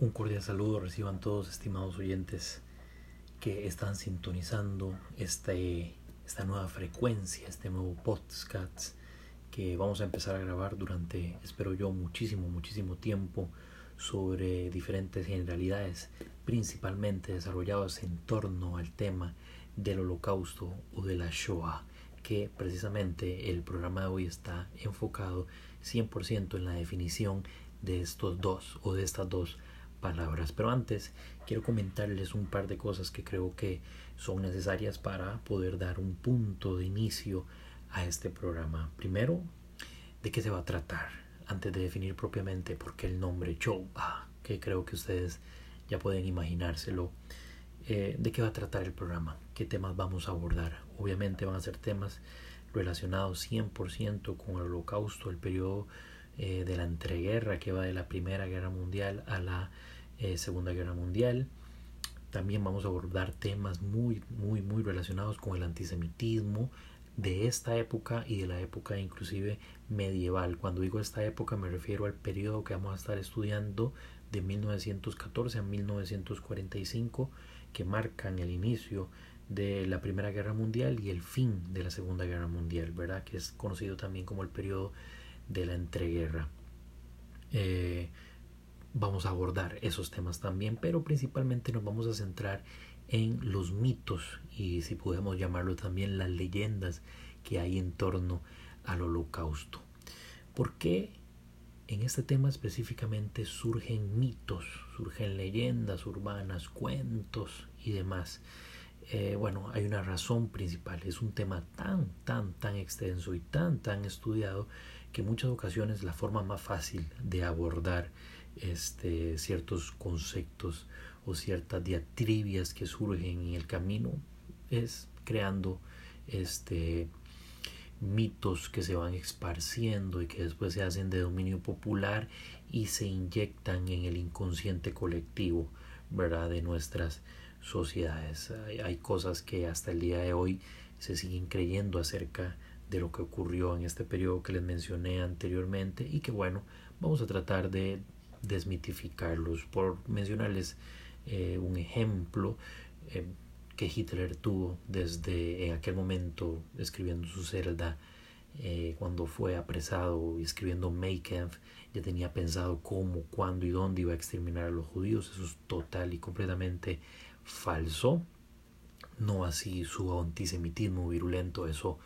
Un cordial saludo reciban todos estimados oyentes que están sintonizando este, esta nueva frecuencia, este nuevo podcast que vamos a empezar a grabar durante, espero yo, muchísimo, muchísimo tiempo sobre diferentes generalidades, principalmente desarrollados en torno al tema del holocausto o de la Shoah, que precisamente el programa de hoy está enfocado 100% en la definición de estos dos o de estas dos palabras. Pero antes quiero comentarles un par de cosas que creo que son necesarias para poder dar un punto de inicio a este programa. Primero, ¿de qué se va a tratar? Antes de definir propiamente por qué el nombre Choba, que creo que ustedes ya pueden imaginárselo. Eh, ¿De qué va a tratar el programa? ¿Qué temas vamos a abordar? Obviamente van a ser temas relacionados 100% con el holocausto, el periodo eh, de la entreguerra que va de la Primera Guerra Mundial a la eh, Segunda Guerra Mundial. También vamos a abordar temas muy, muy, muy relacionados con el antisemitismo de esta época y de la época inclusive medieval. Cuando digo esta época me refiero al periodo que vamos a estar estudiando de 1914 a 1945 que marcan el inicio de la Primera Guerra Mundial y el fin de la Segunda Guerra Mundial, ¿verdad? Que es conocido también como el periodo de la entreguerra. Eh, vamos a abordar esos temas también, pero principalmente nos vamos a centrar en los mitos y si podemos llamarlo también las leyendas que hay en torno al holocausto. ¿Por qué en este tema específicamente surgen mitos, surgen leyendas urbanas, cuentos y demás? Eh, bueno, hay una razón principal, es un tema tan, tan, tan extenso y tan, tan estudiado que en muchas ocasiones la forma más fácil de abordar este, ciertos conceptos o ciertas diatribias que surgen en el camino es creando este, mitos que se van esparciendo y que después se hacen de dominio popular y se inyectan en el inconsciente colectivo ¿verdad? de nuestras sociedades. Hay, cosas que hasta el día de hoy se siguen creyendo acerca de lo que ocurrió en este periodo que les mencioné anteriormente y que bueno, vamos a tratar de desmitificarlos. Por mencionarles eh, un ejemplo eh, que Hitler tuvo desde en aquel momento escribiendo su celda eh, cuando fue apresado y escribiendo Maykampf ya tenía pensado cómo, cuándo y dónde iba a exterminar a los judíos. Eso es total y completamente falso. No así su antisemitismo virulento, eso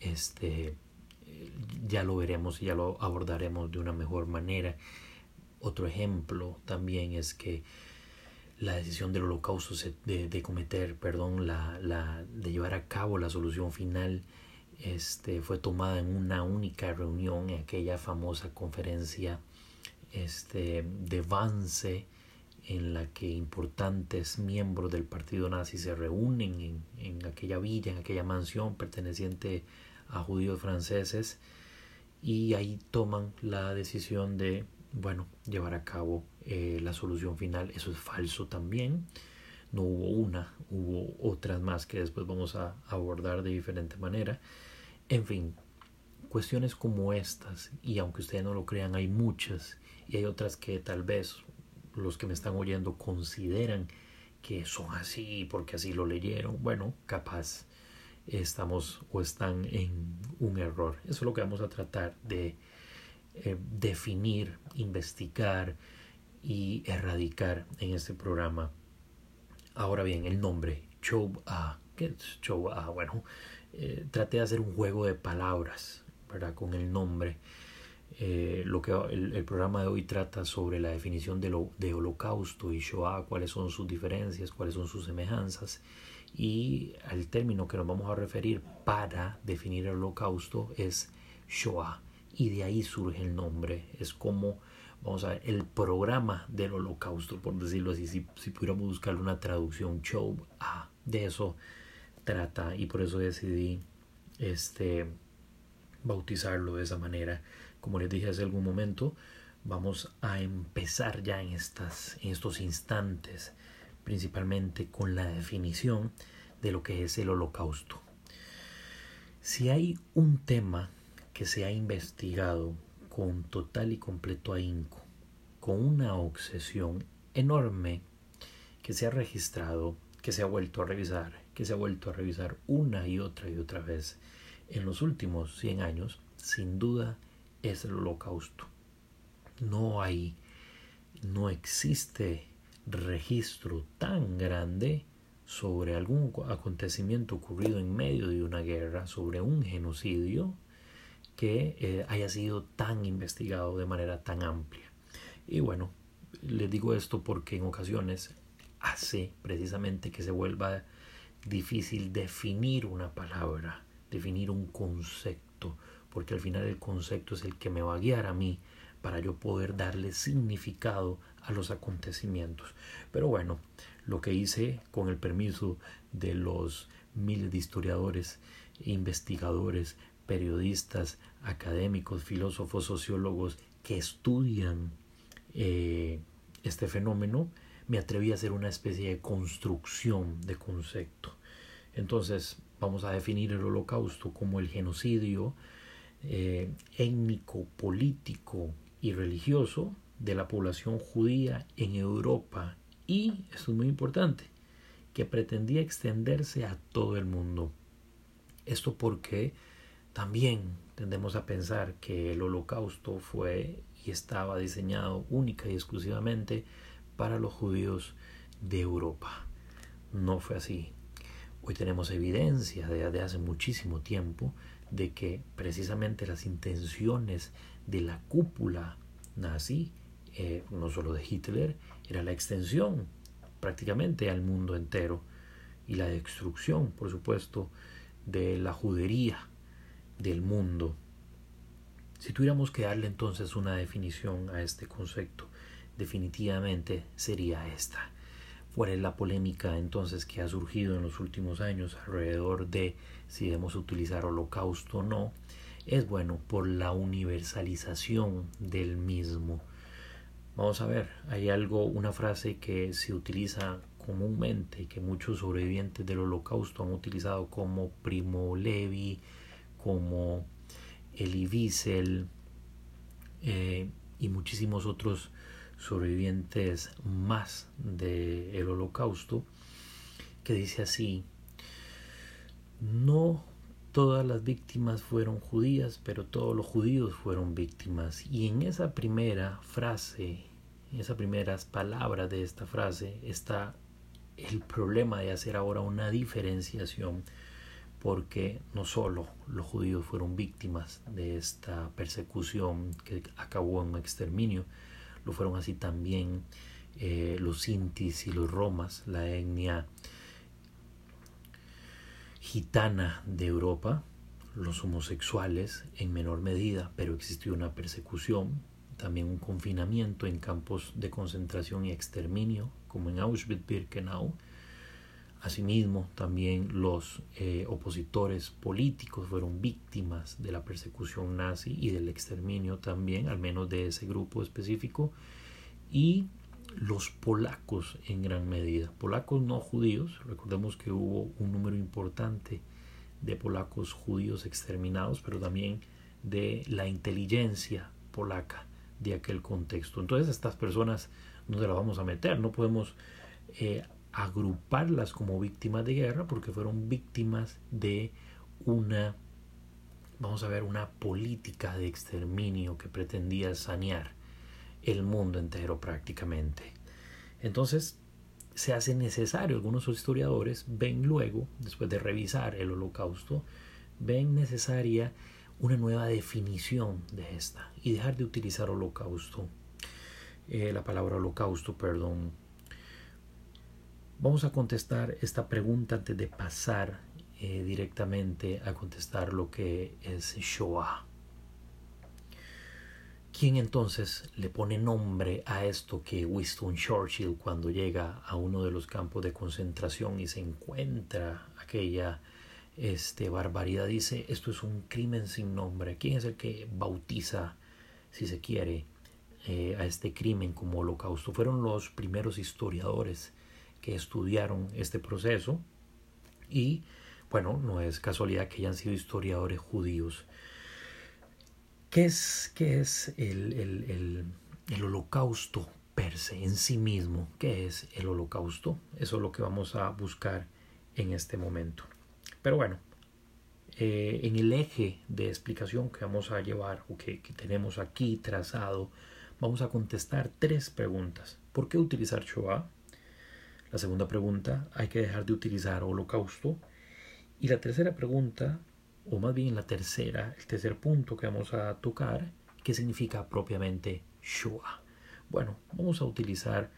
este, ya lo veremos y ya lo abordaremos de una mejor manera. Otro ejemplo también es que la decisión del holocausto de, de cometer, perdón, la, la, de llevar a cabo la solución final este, fue tomada en una única reunión en aquella famosa conferencia este, de Vance en la que importantes miembros del partido nazi se reúnen en, aquella villa, en aquella mansión perteneciente a judíos franceses y ahí toman la decisión de bueno, llevar a cabo eh, la solución final. Eso es falso también. No hubo una, hubo otras más que después vamos a abordar de diferente manera. En fin, cuestiones como estas, y aunque ustedes no lo crean, hay muchas, y hay otras que tal vez los que me están oyendo consideran que son así porque así lo leyeron. Bueno, capaz estamos o están en un error. Eso es lo que vamos a tratar de eh, definir, investigar y erradicar en este programa. Ahora bien, el nombre, Chob A. ¿Qué es Chob A? Bueno, eh, traté de hacer un juego de palabras, ¿verdad? Con el nombre. Eh, lo que el, programa de hoy trata sobre la definición de, lo, de holocausto y Shoah, cuáles son sus diferencias, cuáles son sus semejanzas y el término que nos vamos a referir para definir el holocausto es Shoah y de ahí surge el nombre. Es como, vamos a ver, el programa del holocausto, por decirlo así, si, si pudiéramos buscarle una traducción, show, ah, de eso trata y por eso decidí este, bautizarlo de esa manera. Como les dije hace algún momento, vamos a empezar ya en, estas, en estos instantes, principalmente con la definición de lo que es el holocausto. Si hay un tema que se ha investigado con total y completo ahínco, con una obsesión enorme que se ha registrado, que se ha vuelto a revisar, que se ha vuelto a revisar una y otra y otra vez en los últimos 100 años, sin duda es el holocausto. No hay, no existe registro tan grande sobre algún acontecimiento ocurrido en medio de una guerra, sobre un genocidio, que eh, haya sido tan investigado de manera tan amplia. Y bueno, les digo esto porque en ocasiones hace precisamente que se vuelva difícil definir una palabra, definir un concepto, porque al final el concepto es el que me va a guiar a mí para yo poder darle significado a los acontecimientos. Pero bueno, lo que hice con el permiso de los miles de historiadores, investigadores, periodistas, académicos, filósofos, sociólogos que estudian eh, este fenómeno, me atreví a hacer una especie de construcción de concepto. Entonces, vamos a definir el holocausto como el genocidio eh, étnico, político y religioso de la población judía en Europa y, esto es muy importante, que pretendía extenderse a todo el mundo. Esto porque también tendemos a pensar que el holocausto fue y estaba diseñado única y exclusivamente para los judíos de Europa. No fue así. Hoy tenemos evidencia desde hace muchísimo tiempo de que precisamente las intenciones de la cúpula nazi, eh, no solo de Hitler, era la extensión prácticamente al mundo entero y la destrucción, por supuesto, de la judería del mundo. Si tuviéramos que darle entonces una definición a este concepto, definitivamente sería esta. Fuera la polémica entonces que ha surgido en los últimos años alrededor de si debemos utilizar holocausto o no, es bueno por la universalización del mismo. Vamos a ver, hay algo, una frase que se utiliza comúnmente y que muchos sobrevivientes del holocausto han utilizado como Primo Levi, como Elie Wiesel eh, y muchísimos otros sobrevivientes más del holocausto, que dice así, no todas las víctimas fueron judías, pero todos los judíos fueron víctimas. Y en esa primera frase, en esas primeras palabras de esta frase, está el problema de hacer ahora una diferenciación, porque no solo los judíos fueron víctimas de esta persecución que acabó en un exterminio, fueron así también eh, los sintis y los romas, la etnia gitana de Europa, los homosexuales en menor medida, pero existió una persecución, también un confinamiento en campos de concentración y exterminio, como en Auschwitz-Birkenau. Asimismo, también los eh, opositores políticos fueron víctimas de la persecución nazi y del exterminio también, al menos de ese grupo específico. Y los polacos en gran medida, polacos no judíos, recordemos que hubo un número importante de polacos judíos exterminados, pero también de la inteligencia polaca de aquel contexto. Entonces estas personas no se las vamos a meter, no podemos eh, agruparlas como víctimas de guerra porque fueron víctimas de una, vamos a ver, una política de exterminio que pretendía sanear el mundo entero prácticamente. Entonces, se hace necesario, algunos historiadores ven luego, después de revisar el holocausto, ven necesaria una nueva definición de esta y dejar de utilizar holocausto, eh, la palabra holocausto, perdón. Vamos a contestar esta pregunta antes de pasar eh, directamente a contestar lo que es Shoah. ¿Quién entonces le pone nombre a esto que Winston Churchill cuando llega a uno de los campos de concentración y se encuentra aquella este, barbaridad dice esto es un crimen sin nombre? ¿Quién es el que bautiza, si se quiere, eh, a este crimen como holocausto? Fueron los primeros historiadores que estudiaron este proceso y bueno, no es casualidad que hayan sido historiadores judíos. ¿Qué es, qué es el, el, el, el holocausto per perse en sí mismo, que es el holocausto. Eso es lo que vamos a buscar en este momento. Pero bueno, eh, en el eje de explicación que vamos a llevar o que, que tenemos aquí trazado, vamos a contestar tres preguntas. ¿Por qué utilizar Shoah? La segunda pregunta, ¿hay que dejar de utilizar holocausto? Y la tercera pregunta, o más bien la tercera, el tercer punto que vamos a tocar, ¿qué significa propiamente Shoah? Bueno, vamos a utilizar,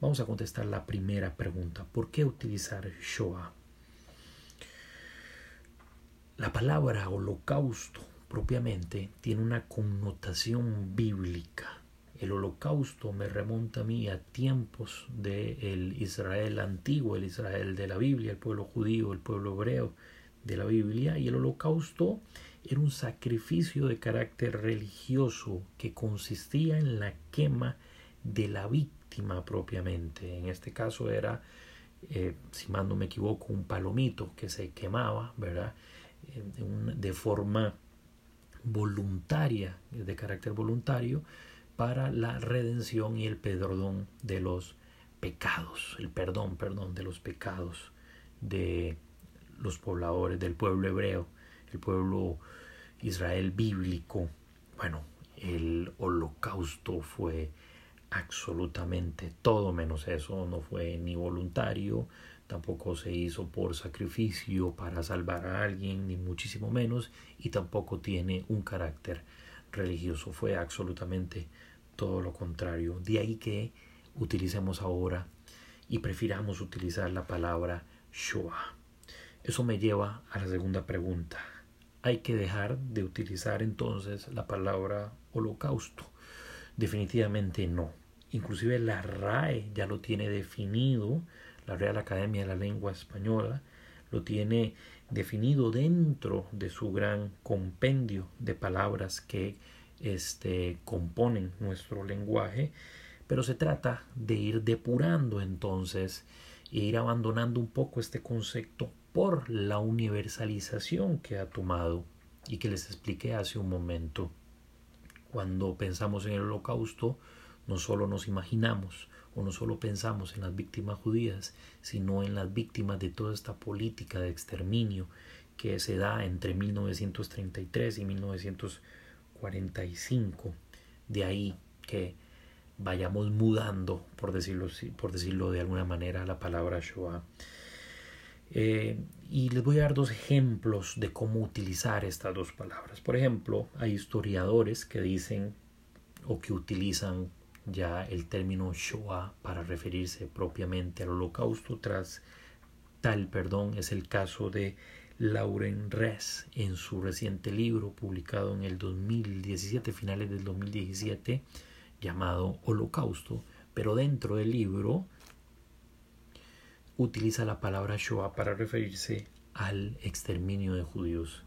vamos a contestar la primera pregunta. ¿Por qué utilizar Shoah? La palabra holocausto propiamente tiene una connotación bíblica. El holocausto me remonta a mí a tiempos del Israel antiguo, el Israel de la Biblia, el pueblo judío, el pueblo hebreo de la Biblia, y el holocausto era un sacrificio de carácter religioso que consistía en la quema de la víctima propiamente. En este caso era, eh, si mal no me equivoco, un palomito que se quemaba, ¿verdad? de forma voluntaria, de carácter voluntario, para la redención y el perdón de los pecados, el perdón, perdón, de los pecados de los pobladores del pueblo hebreo, el pueblo Israel bíblico. Bueno, el holocausto fue absolutamente todo menos eso, no fue ni voluntario, tampoco se hizo por sacrificio para salvar a alguien, ni muchísimo menos, y tampoco tiene un carácter religioso, fue absolutamente todo lo contrario. De ahí que utilicemos ahora y prefiramos utilizar la palabra Shoah. Eso me lleva a la segunda pregunta. ¿Hay que dejar de utilizar entonces la palabra holocausto? Definitivamente no. Inclusive la RAE ya lo tiene definido, la Real Academia de la Lengua Española lo tiene definido dentro de su gran compendio de palabras que este, componen nuestro lenguaje, pero se trata de ir depurando entonces e ir abandonando un poco este concepto por la universalización que ha tomado y que les expliqué hace un momento. Cuando pensamos en el holocausto, no solo nos imaginamos o no solo pensamos en las víctimas judías, sino en las víctimas de toda esta política de exterminio que se da entre 1933 y 1945. De ahí que vayamos mudando, por decirlo, por decirlo de alguna manera, la palabra Shoah. Eh, y les voy a dar dos ejemplos de cómo utilizar estas dos palabras. Por ejemplo, hay historiadores que dicen o que utilizan ya el término Shoah para referirse propiamente al holocausto tras tal perdón es el caso de Lauren Res en su reciente libro publicado en el 2017 finales del 2017 llamado Holocausto. Pero dentro del libro utiliza la palabra Shoah para referirse al exterminio de judíos.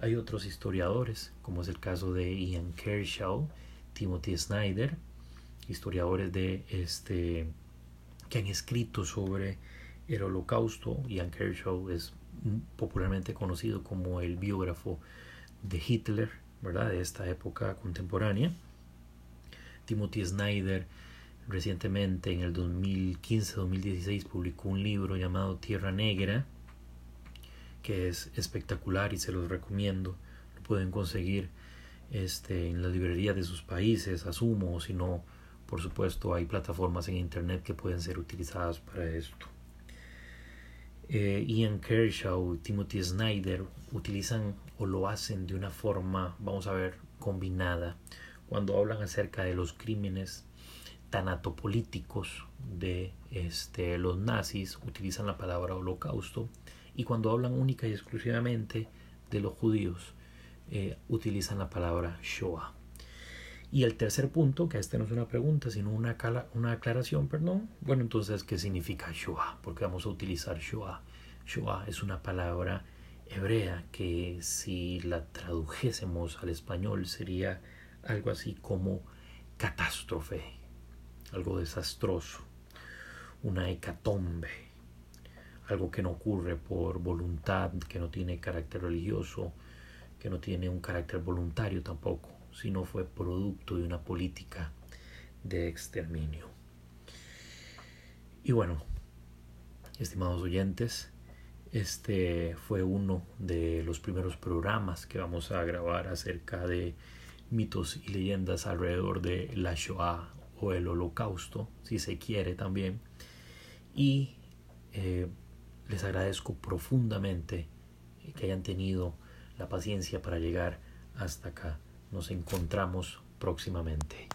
Hay otros historiadores como es el caso de Ian Kershaw Timothy Snyder historiadores de este que han escrito sobre el holocausto. Ian Kershaw es popularmente conocido como el biógrafo de Hitler, ¿verdad? De esta época contemporánea. Timothy Snyder recientemente en el 2015-2016 publicó un libro llamado Tierra Negra que es espectacular y se los recomiendo. Lo pueden conseguir este, en la librería de sus países, asumo, o si no, por supuesto, hay plataformas en Internet que pueden ser utilizadas para esto. Eh, Ian Kershaw, Timothy Snyder utilizan o lo hacen de una forma, vamos a ver, combinada, cuando hablan acerca de los crímenes tanatopolíticos de este, los nazis, utilizan la palabra holocausto, y cuando hablan única y exclusivamente de los judíos, eh, utilizan la palabra Shoah. Y el tercer punto, que este no es una pregunta, sino una, una aclaración, perdón. Bueno, entonces, ¿qué significa Shoah? Porque vamos a utilizar Shoah. Shoah es una palabra hebrea que si la tradujésemos al español sería algo así como catástrofe, algo desastroso, una hecatombe, algo que no ocurre por voluntad, que no tiene carácter religioso, que no tiene un carácter voluntario tampoco sino fue producto de una política de exterminio. Y bueno, estimados oyentes, este fue uno de los primeros programas que vamos a grabar acerca de mitos y leyendas alrededor de la Shoah o el holocausto, si se quiere también. Y eh, les agradezco profundamente que hayan tenido la paciencia para llegar hasta acá. Nos encontramos próximamente.